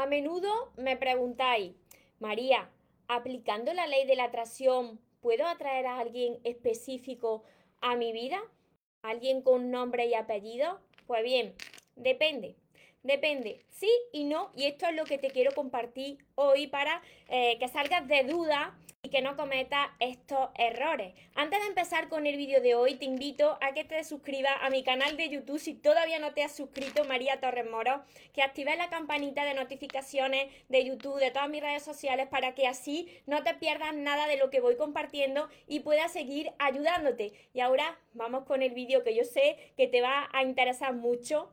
A menudo me preguntáis, María, aplicando la ley de la atracción, ¿puedo atraer a alguien específico a mi vida? ¿Alguien con nombre y apellido? Pues bien, depende. Depende, sí y no, y esto es lo que te quiero compartir hoy para eh, que salgas de duda y que no cometas estos errores. Antes de empezar con el vídeo de hoy, te invito a que te suscribas a mi canal de YouTube si todavía no te has suscrito, María Torres Moro, que actives la campanita de notificaciones de YouTube, de todas mis redes sociales, para que así no te pierdas nada de lo que voy compartiendo y puedas seguir ayudándote. Y ahora vamos con el vídeo que yo sé que te va a interesar mucho.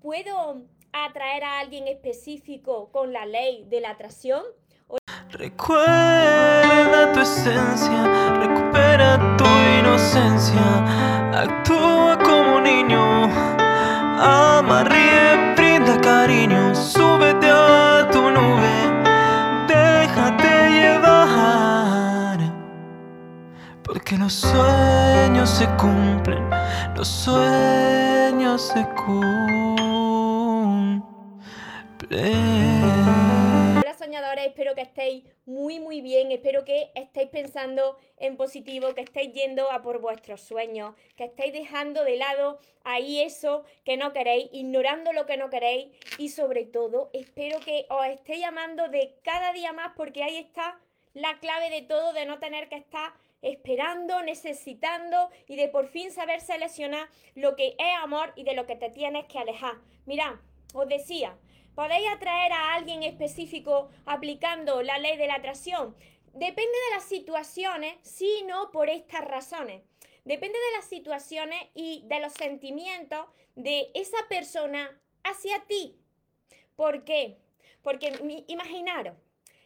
¿Puedo atraer a alguien específico con la ley de la atracción? Recuerda tu esencia, recupera tu inocencia, actúa como niño, ama, ríe, brinda cariño, súbete a tu nube, déjate llevar, porque los sueños se cumplen, los sueños se cumplen. Hola soñadores, espero que estéis muy muy bien, espero que estéis pensando en positivo, que estéis yendo a por vuestros sueños, que estéis dejando de lado ahí eso que no queréis, ignorando lo que no queréis. Y sobre todo espero que os estéis llamando de cada día más porque ahí está la clave de todo, de no tener que estar esperando, necesitando y de por fin saber seleccionar lo que es amor y de lo que te tienes que alejar. Mirad, os decía, ¿Podéis atraer a alguien específico aplicando la ley de la atracción? Depende de las situaciones, sí no por estas razones. Depende de las situaciones y de los sentimientos de esa persona hacia ti. ¿Por qué? Porque imaginaros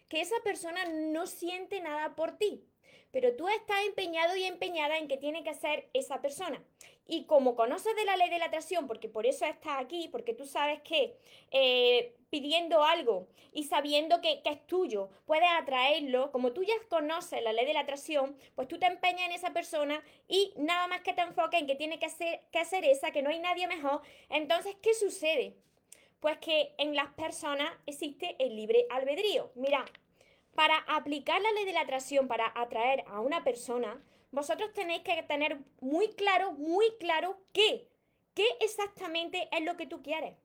que esa persona no siente nada por ti, pero tú estás empeñado y empeñada en que tiene que ser esa persona. Y como conoces de la ley de la atracción, porque por eso estás aquí, porque tú sabes que eh, pidiendo algo y sabiendo que, es tuyo, puedes atraerlo, como tú ya conoces la ley de la atracción, pues tú te empeñas en esa persona y nada más que te enfoques en que tiene que ser, que hacer esa, que no hay nadie mejor. Entonces, ¿qué sucede? Pues que en las personas existe el libre albedrío. Mira, para aplicar la ley de la atracción, para atraer a una persona, vosotros tenéis que tener muy claro, muy claro qué, qué exactamente es lo que tú quieres.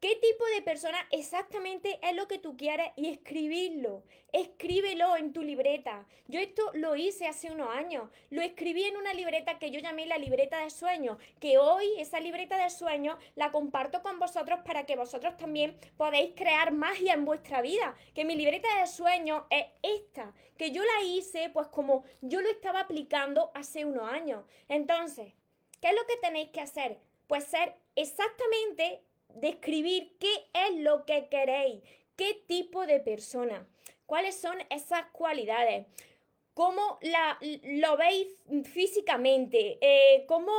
¿Qué tipo de persona exactamente es lo que tú quieres? Y escribirlo. Escríbelo en tu libreta. Yo esto lo hice hace unos años. Lo escribí en una libreta que yo llamé la libreta de sueños. Que hoy esa libreta de sueños la comparto con vosotros para que vosotros también podáis crear magia en vuestra vida. Que mi libreta de sueños es esta. Que yo la hice pues como yo lo estaba aplicando hace unos años. Entonces, ¿qué es lo que tenéis que hacer? Pues ser exactamente describir qué es lo que queréis, qué tipo de persona, cuáles son esas cualidades, cómo la, lo veis físicamente, eh, cómo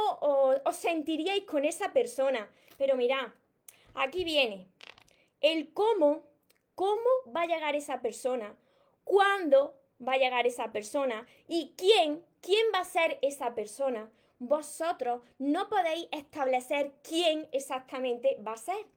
os, sentiríais con esa persona. Pero mirad, aquí viene el cómo, cómo va a llegar esa persona, cuándo va a llegar esa persona y quién, quién va a ser esa persona vosotros no podéis establecer quién exactamente va a ser.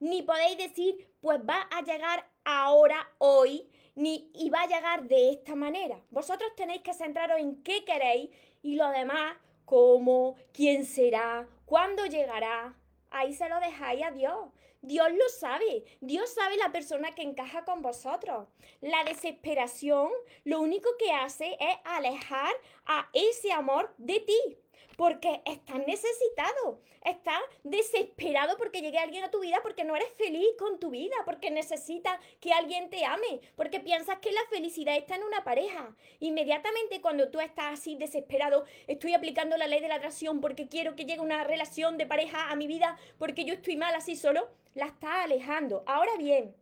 Ni podéis decir, pues va a llegar ahora, hoy, ni y va a llegar de esta manera. Vosotros tenéis que centraros en qué queréis y lo demás, cómo, quién será, cuándo llegará. Ahí se lo dejáis a Dios. Dios lo sabe. Dios sabe la persona que encaja con vosotros. La desesperación lo único que hace es alejar a ese amor de ti porque estás necesitado, estás desesperado porque llegue alguien a tu vida, porque no eres feliz con tu vida, porque necesitas que alguien te ame, porque piensas que la felicidad está en una pareja. Inmediatamente cuando tú estás así desesperado, estoy aplicando la ley de la atracción porque quiero que llegue una relación de pareja a mi vida, porque yo estoy mal así solo, la estás alejando. Ahora bien,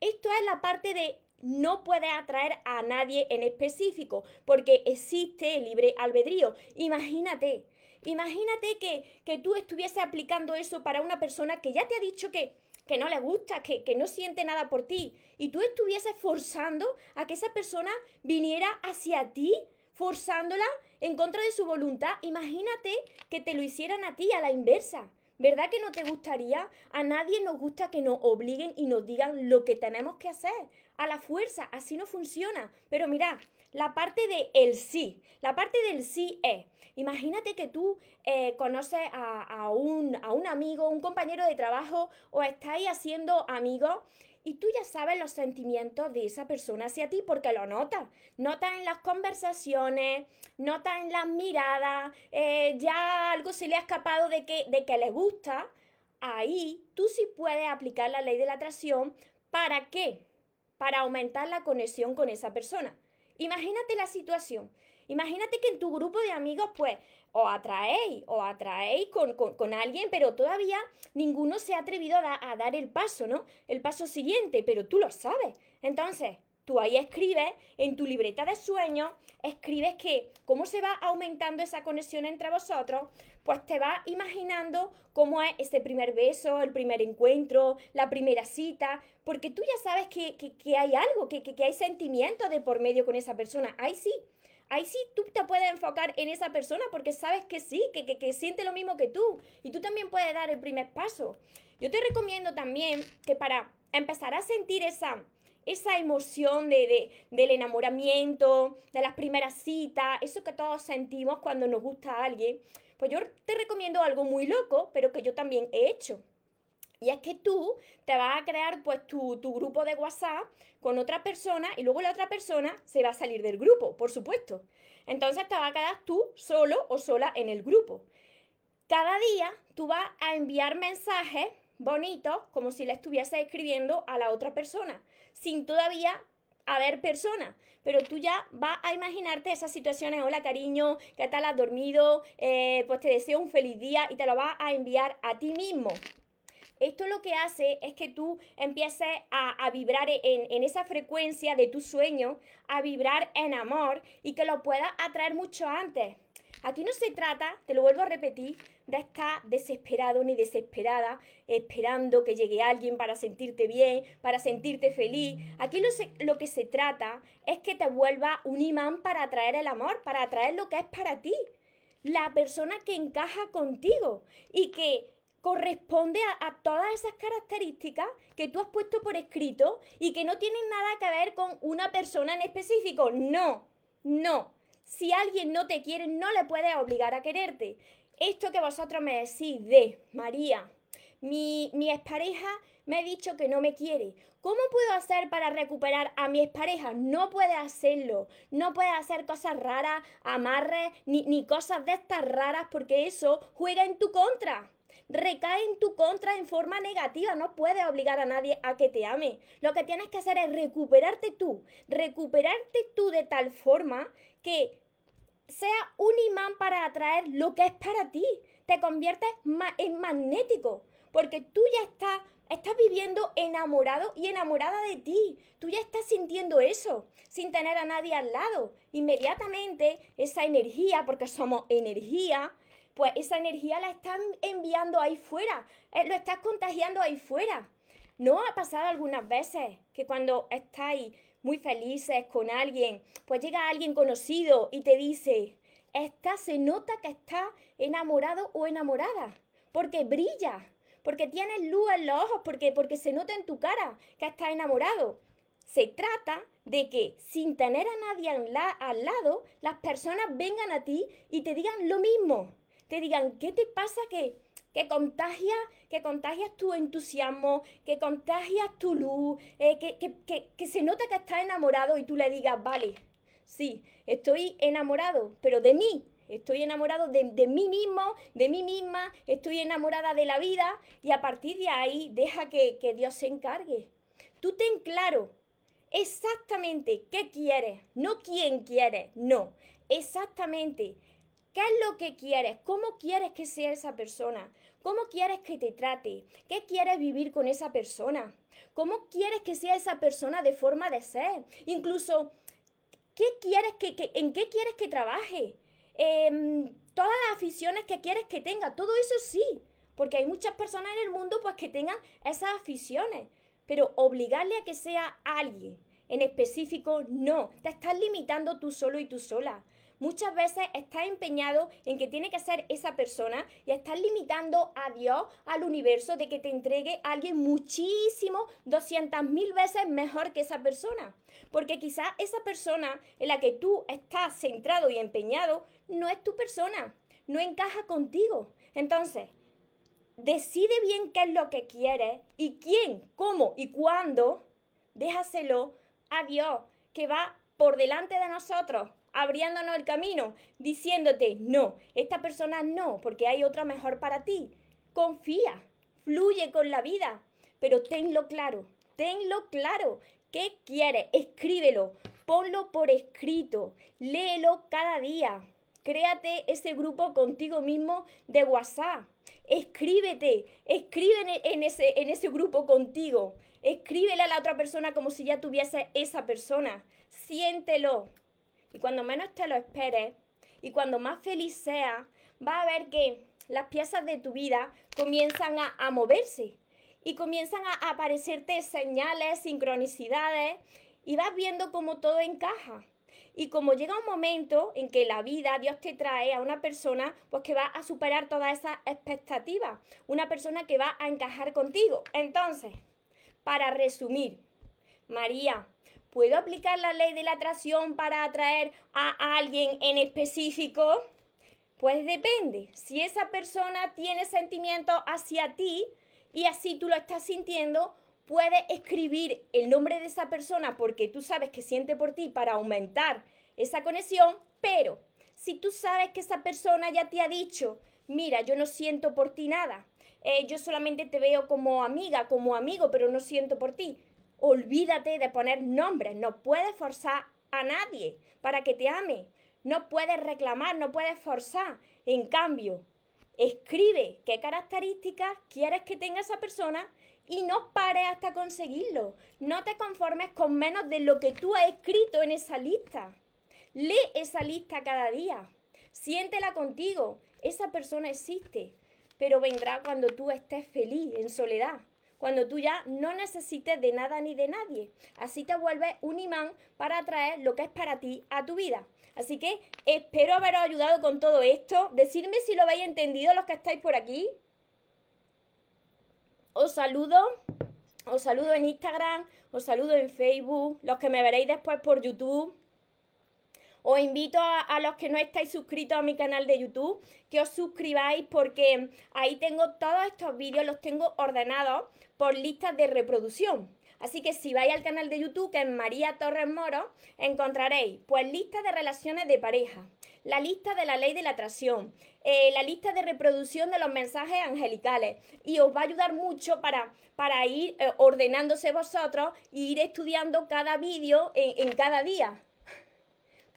esto es la parte de no puedes atraer a nadie en específico porque existe libre albedrío. Imagínate, Imagínate que, tú estuvieses aplicando eso para una persona que ya te ha dicho que, que no le gusta, que, que, no siente nada por ti, y tú estuvieses forzando a que esa persona viniera hacia ti, forzándola en contra de su voluntad. Imagínate que te lo hicieran a ti a la inversa. ¿Verdad que no te gustaría? A nadie nos gusta que nos obliguen y nos digan lo que tenemos que hacer. A la fuerza, así no funciona. Pero mira, la parte de el sí, la parte del sí es, imagínate que tú eh, conoces a, un, a un amigo, un compañero de trabajo o estáis haciendo amigos y tú ya sabes los sentimientos de esa persona hacia ti porque lo notas. Notas en las conversaciones, notas en las miradas, eh, ya algo se le ha escapado de que, de que le gusta. Ahí tú sí puedes aplicar la ley de la atracción. ¿Para qué? Para aumentar la conexión con esa persona. Imagínate la situación. Imagínate que en tu grupo de amigos, pues, o atraéis, o atraéis con, alguien, pero todavía ninguno se ha atrevido a, dar el paso, ¿no? El paso siguiente, pero tú lo sabes. Entonces, tú ahí escribes en tu libreta de sueños, escribes que cómo se va aumentando esa conexión entre vosotros, pues te vas imaginando cómo es ese primer beso, el primer encuentro, la primera cita, porque tú ya sabes que, hay algo, que, que hay sentimientos de por medio con esa persona. Ahí sí, ahí sí tú te puedes enfocar en esa persona porque sabes que sí, que, que, siente lo mismo que tú. Y tú también puedes dar el primer paso. Yo te recomiendo también que para empezar a sentir esa, esa emoción de, del enamoramiento, de las primeras citas, eso que todos sentimos cuando nos gusta a alguien, pues yo te recomiendo algo muy loco, pero que yo también he hecho. Y es que tú te vas a crear pues tu, grupo de WhatsApp con otra persona y luego la otra persona se va a salir del grupo, por supuesto. Entonces te vas a quedar tú solo o sola en el grupo. Cada día tú vas a enviar mensajes bonitos como si le estuviese escribiendo a la otra persona, sin todavía haber personas. Pero tú ya vas a imaginarte esas situaciones, hola cariño, ¿qué tal has dormido? Eh, pues te deseo un feliz día y te lo vas a enviar a ti mismo. Esto lo que hace es que tú empieces a, vibrar en, esa frecuencia de tu sueño, a vibrar en amor y que lo puedas atraer mucho antes. Aquí no se trata, te lo vuelvo a repetir, de estar desesperado ni desesperada, esperando que llegue alguien para sentirte bien, para sentirte feliz. Aquí lo, lo que se trata es que te vuelva un imán para atraer el amor, para atraer lo que es para ti. La persona que encaja contigo y que corresponde a, todas esas características que tú has puesto por escrito y que no tienen nada que ver con una persona en específico. No, no. Si alguien no te quiere, no le puedes obligar a quererte. Esto que vosotros me decís de María, mi, mi expareja me ha dicho que no me quiere. ¿Cómo puedo hacer para recuperar a mi expareja? No puedes hacerlo. No puedes hacer cosas raras, amarres, ni, ni cosas de estas raras, porque eso juega en tu contra recae en tu contra en forma negativa. No puedes obligar a nadie a que te ame. Lo que tienes que hacer es recuperarte tú. Recuperarte tú de tal forma que sea un imán para atraer lo que es para ti. Te conviertes en magnético. Porque tú ya estás, estás viviendo enamorado y enamorada de ti. Tú ya estás sintiendo eso sin tener a nadie al lado. Inmediatamente esa energía, porque somos energía, pues esa energía la están enviando ahí fuera, eh, lo estás contagiando ahí fuera. ¿No ha pasado algunas veces que cuando estáis muy felices con alguien, pues llega alguien conocido y te dice, esta se nota que está enamorado o enamorada, porque brilla, porque tienes luz en los ojos, porque, porque se nota en tu cara que estás enamorado. Se trata de que sin tener a nadie al lado, las personas vengan a ti y te digan lo mismo te digan, ¿qué te pasa que, que que contagias tu entusiasmo, que contagias tu luz, eh, que, se nota que estás enamorado y tú le digas, vale, sí, estoy enamorado, pero de mí, estoy enamorado de, de, mí mismo, de mí misma, estoy enamorada de la vida y a partir de ahí deja que, que Dios se encargue. Tú ten claro exactamente qué quieres, no quién quieres, no, exactamente ¿Qué es lo que quieres? ¿Cómo quieres que sea esa persona? ¿Cómo quieres que te trate? ¿Qué quieres vivir con esa persona? ¿Cómo quieres que sea esa persona de forma de ser? Incluso, ¿qué quieres que, ¿en qué quieres que trabaje? Em, todas las aficiones que quieres que tenga, todo eso sí, porque hay muchas personas en el mundo pues que tengan esas aficiones, pero obligarle a que sea alguien en específico, no, te estás limitando tú solo y tú sola. Muchas veces estás empeñado en que tiene que ser esa persona y estás limitando a Dios, al universo, de que te entregue a alguien muchísimo, 200 mil veces mejor que esa persona. Porque quizás esa persona en la que tú estás centrado y empeñado no es tu persona, no encaja contigo. Entonces, decide bien qué es lo que quieres y quién, cómo y cuándo. Déjaselo a Dios, que va por delante de nosotros abriéndonos el camino, diciéndote, no, esta persona no, porque hay otra mejor para ti. Confía, fluye con la vida, pero tenlo claro, tenlo claro. ¿Qué quieres? Escríbelo, ponlo por escrito, léelo cada día. Créate ese grupo contigo mismo de WhatsApp. Escríbete, escribe en ese, en ese grupo contigo. Escríbele a la otra persona como si ya tuviese esa persona. Siéntelo, y cuando menos te lo esperes y cuando más feliz seas, vas a ver que las piezas de tu vida comienzan a, moverse y comienzan a, aparecerte señales, sincronicidades y vas viendo cómo todo encaja. Y como llega un momento en que la vida, Dios te trae a una persona pues que va a superar todas esas expectativas, una persona que va a encajar contigo. Entonces, para resumir, María, ¿Puedo aplicar la ley de la atracción para atraer a alguien en específico? Pues depende. Si esa persona tiene sentimientos hacia ti y así tú lo estás sintiendo, puedes escribir el nombre de esa persona porque tú sabes que siente por ti para aumentar esa conexión, pero si tú sabes que esa persona ya te ha dicho, mira, yo no siento por ti nada, eh, yo solamente te veo como amiga, como amigo, pero no siento por ti, Olvídate de poner nombres. No puedes forzar a nadie para que te ame. No puedes reclamar, no puedes forzar. En cambio, escribe qué características quieres que tenga esa persona y no pares hasta conseguirlo. No te conformes con menos de lo que tú has escrito en esa lista. Lee esa lista cada día. Siéntela contigo. Esa persona existe, pero vendrá cuando tú estés feliz, en soledad cuando tú ya no necesites de nada ni de nadie. Así te vuelves un imán para atraer lo que es para ti a tu vida. Así que espero haberos ayudado con todo esto. Decidme si lo habéis entendido los que estáis por aquí. Os saludo. Os saludo en Instagram, os saludo en Facebook, los que me veréis después por YouTube. Os invito a, los que no estáis suscritos a mi canal de YouTube que os suscribáis porque ahí tengo todos estos vídeos, los tengo ordenados por listas de reproducción. Así que si vais al canal de YouTube, que es María Torres Moro, encontraréis pues listas de relaciones de pareja, la lista de la ley de la atracción, eh, la lista de reproducción de los mensajes angelicales y os va a ayudar mucho para, para ir eh, ordenándose vosotros e ir estudiando cada vídeo en cada día.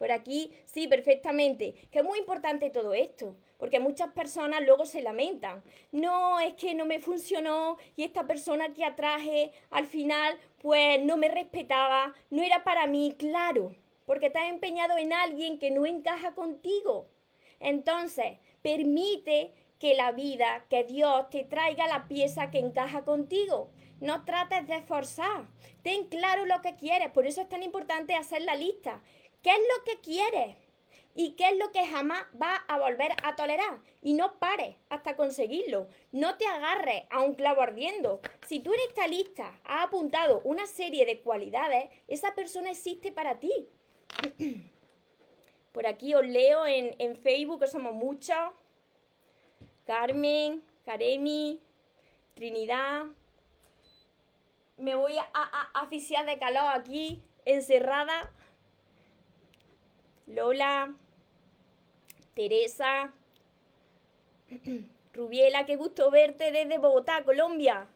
Por aquí, sí, perfectamente. Que es muy importante todo esto, porque muchas personas luego se lamentan. No, es que no me funcionó y esta persona que atraje al final, pues no me respetaba, no era para mí, claro, porque has empeñado en alguien que no encaja contigo. Entonces, permite que la vida, que Dios te traiga la pieza que encaja contigo. No trates de forzar. Ten claro lo que quieres. Por eso es tan importante hacer la lista. ¿Qué es lo que quieres? ¿Y qué es lo que jamás vas a volver a tolerar? Y no pares hasta conseguirlo. No te agarres a un clavo ardiendo. Si tú en esta lista has apuntado una serie de cualidades, esa persona existe para ti. Por aquí os leo en, Facebook, que somos muchos. Carmen, Karemi, Trinidad. Me voy a, a, a de calor aquí, encerrada. Lola, Teresa, Rubiela, qué gusto verte desde Bogotá, Colombia.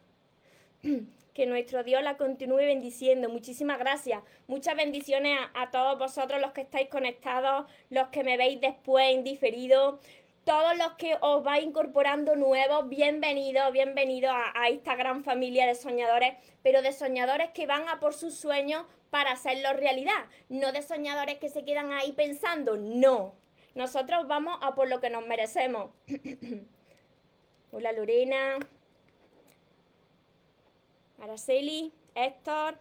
Que nuestro Dios la continúe bendiciendo. Muchísimas gracias. Muchas bendiciones a, todos vosotros los que estáis conectados, los que me veis después en diferido. Todos los que os vais incorporando nuevos, bienvenidos, bienvenidos a, esta gran familia de soñadores, pero de soñadores que van a por sus sueños para hacerlo realidad, no de soñadores que se quedan ahí pensando, no. Nosotros vamos a por lo que nos merecemos. Hola Lorena, Araceli, Héctor,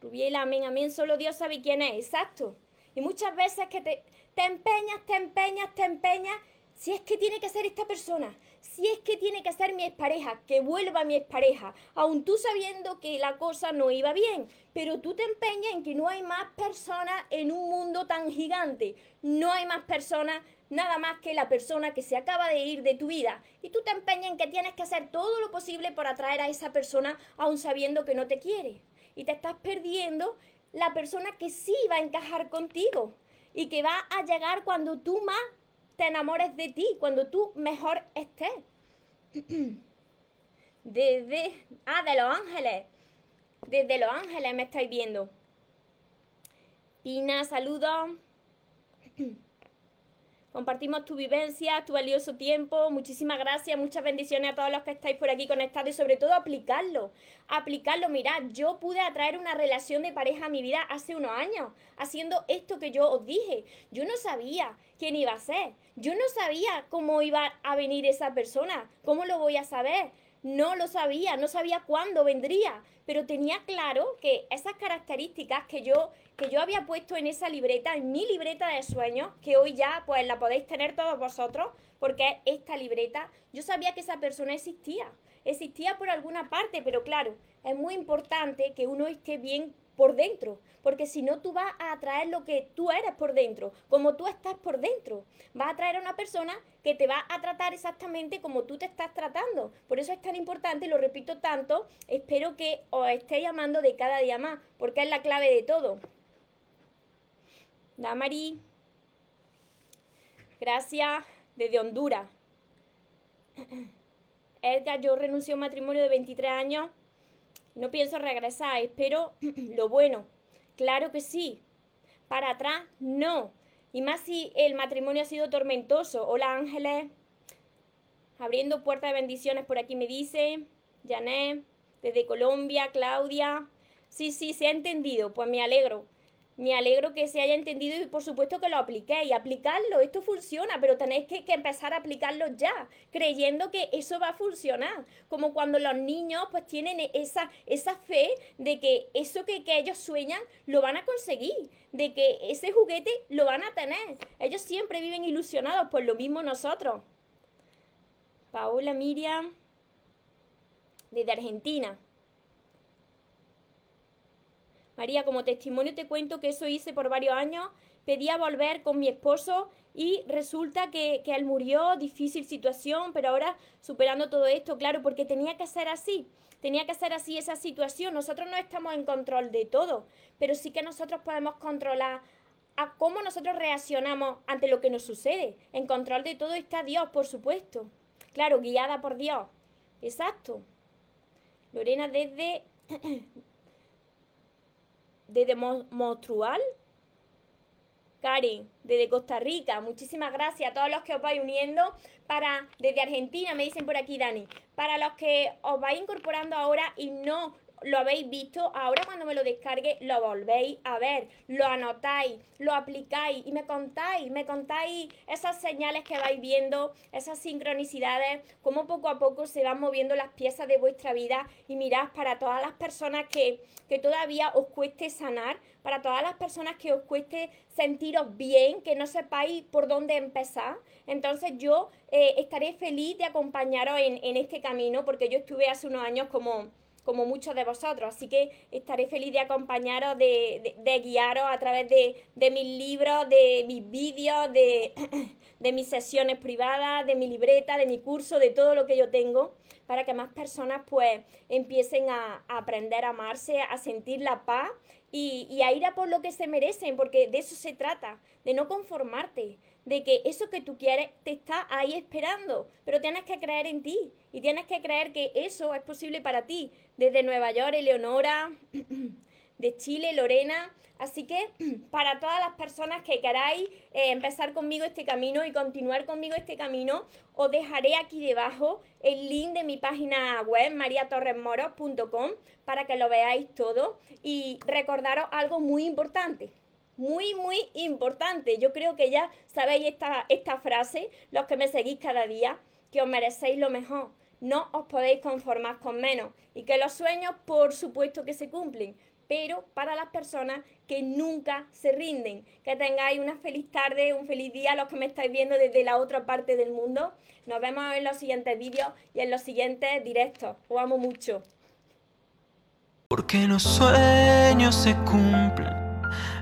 Rubiela, amén, amén, solo Dios sabe quién es, exacto. Y muchas veces que te, te empeñas, te empeñas, te empeñas. Si es que tiene que ser esta persona, si es que tiene que ser mi expareja, que vuelva mi expareja, aun tú sabiendo que la cosa no iba bien, pero tú te empeñas en que no hay más personas en un mundo tan gigante, no hay más personas nada más que la persona que se acaba de ir de tu vida. Y tú te empeñas en que tienes que hacer todo lo posible por atraer a esa persona aun sabiendo que no te quiere. Y te estás perdiendo la persona que sí va a encajar contigo y que va a llegar cuando tú más te enamores de ti, cuando tú mejor estés. Desde, ah, de Los Ángeles. Desde Los Ángeles me estáis viendo. Pina, saludos. Compartimos tu vivencia, tu valioso tiempo. Muchísimas gracias, muchas bendiciones a todos los que estáis por aquí conectados y sobre todo aplicarlo. Aplicarlo, mirad, yo pude atraer una relación de pareja a mi vida hace unos años, haciendo esto que yo os dije. Yo no sabía quién iba a ser. Yo no sabía cómo iba a venir esa persona. ¿Cómo lo voy a saber? No lo sabía, no sabía cuándo vendría, pero tenía claro que esas características que yo, que yo había puesto en esa libreta, en mi libreta de sueños, que hoy ya pues la podéis tener todos vosotros, porque esta libreta, yo sabía que esa persona existía, existía por alguna parte, pero claro, es muy importante que uno esté bien por dentro, porque si no tú vas a atraer lo que tú eres por dentro, como tú estás por dentro. Vas a atraer a una persona que te va a tratar exactamente como tú te estás tratando. Por eso es tan importante, lo repito tanto, espero que os estéis llamando de cada día más, porque es la clave de todo. Damari, gracias desde Honduras. Edgar, yo renuncio a un matrimonio de 23 años no pienso regresar, espero lo bueno. Claro que sí. Para atrás, no. Y más si el matrimonio ha sido tormentoso. Hola Ángeles. Abriendo puertas de bendiciones por aquí me dice. Janet, desde Colombia, Claudia. Sí, sí, se ha entendido. Pues me alegro. Me alegro que se haya entendido y por supuesto que lo apliquéis. Aplicarlo, esto funciona, pero tenéis que, empezar a aplicarlo ya, creyendo que eso va a funcionar. Como cuando los niños pues tienen esa, esa fe de que eso que, que ellos sueñan lo van a conseguir, de que ese juguete lo van a tener. Ellos siempre viven ilusionados, por lo mismo nosotros. Paola Miriam, desde Argentina. María, como testimonio te cuento que eso hice por varios años. Pedía volver con mi esposo y resulta que, que él murió, difícil situación, pero ahora superando todo esto, claro, porque tenía que ser así tenía que ser así esa situación. Nosotros no estamos en control de todo, pero sí que nosotros podemos controlar a cómo nosotros reaccionamos ante lo que nos sucede. En control de todo está Dios, por supuesto. Claro, guiada por Dios. Exacto. Lorena desde desde Monstrual. Karen, desde Costa Rica, muchísimas gracias a todos los que os vais uniendo. Para, desde Argentina, me dicen por aquí, Dani. Para los que os vais incorporando ahora y no lo habéis visto, ahora cuando me lo descargue lo volvéis a ver, lo anotáis, lo aplicáis y me contáis, me contáis esas señales que vais viendo, esas sincronicidades, cómo poco a poco se van moviendo las piezas de vuestra vida y mirad para todas las personas que, que todavía os cueste sanar, para todas las personas que os cueste sentiros bien, que no sepáis por dónde empezar. Entonces yo eh, estaré feliz de acompañaros en, en este camino porque yo estuve hace unos años como como muchos de vosotros. Así que estaré feliz de acompañaros, de, guiaros a través de, mis libros, de mis vídeos, de, de, mis sesiones privadas, de mi libreta, de mi curso, de todo lo que yo tengo, para que más personas pues empiecen a, aprender a amarse, a sentir la paz y, y a ir a por lo que se merecen, porque de eso se trata, de no conformarte, de que eso que tú quieres te está ahí esperando, pero tienes que creer en ti y tienes que creer que eso es posible para ti. Desde Nueva York, Eleonora, de Chile, Lorena. Así que para todas las personas que queráis eh, empezar conmigo este camino y continuar conmigo este camino, os dejaré aquí debajo el link de mi página web, mariatorresmoros.com, para que lo veáis todo y recordaros algo muy importante muy, muy importante. Yo creo que ya sabéis esta, esta frase, los que me seguís cada día, que os merecéis lo mejor. No os podéis conformar con menos. Y que los sueños, por supuesto que se cumplen, pero para las personas que nunca se rinden. Que tengáis una feliz tarde, un feliz día, los que me estáis viendo desde la otra parte del mundo. Nos vemos en los siguientes vídeos y en los siguientes directos. Os amo mucho. Porque los sueños se cumplen,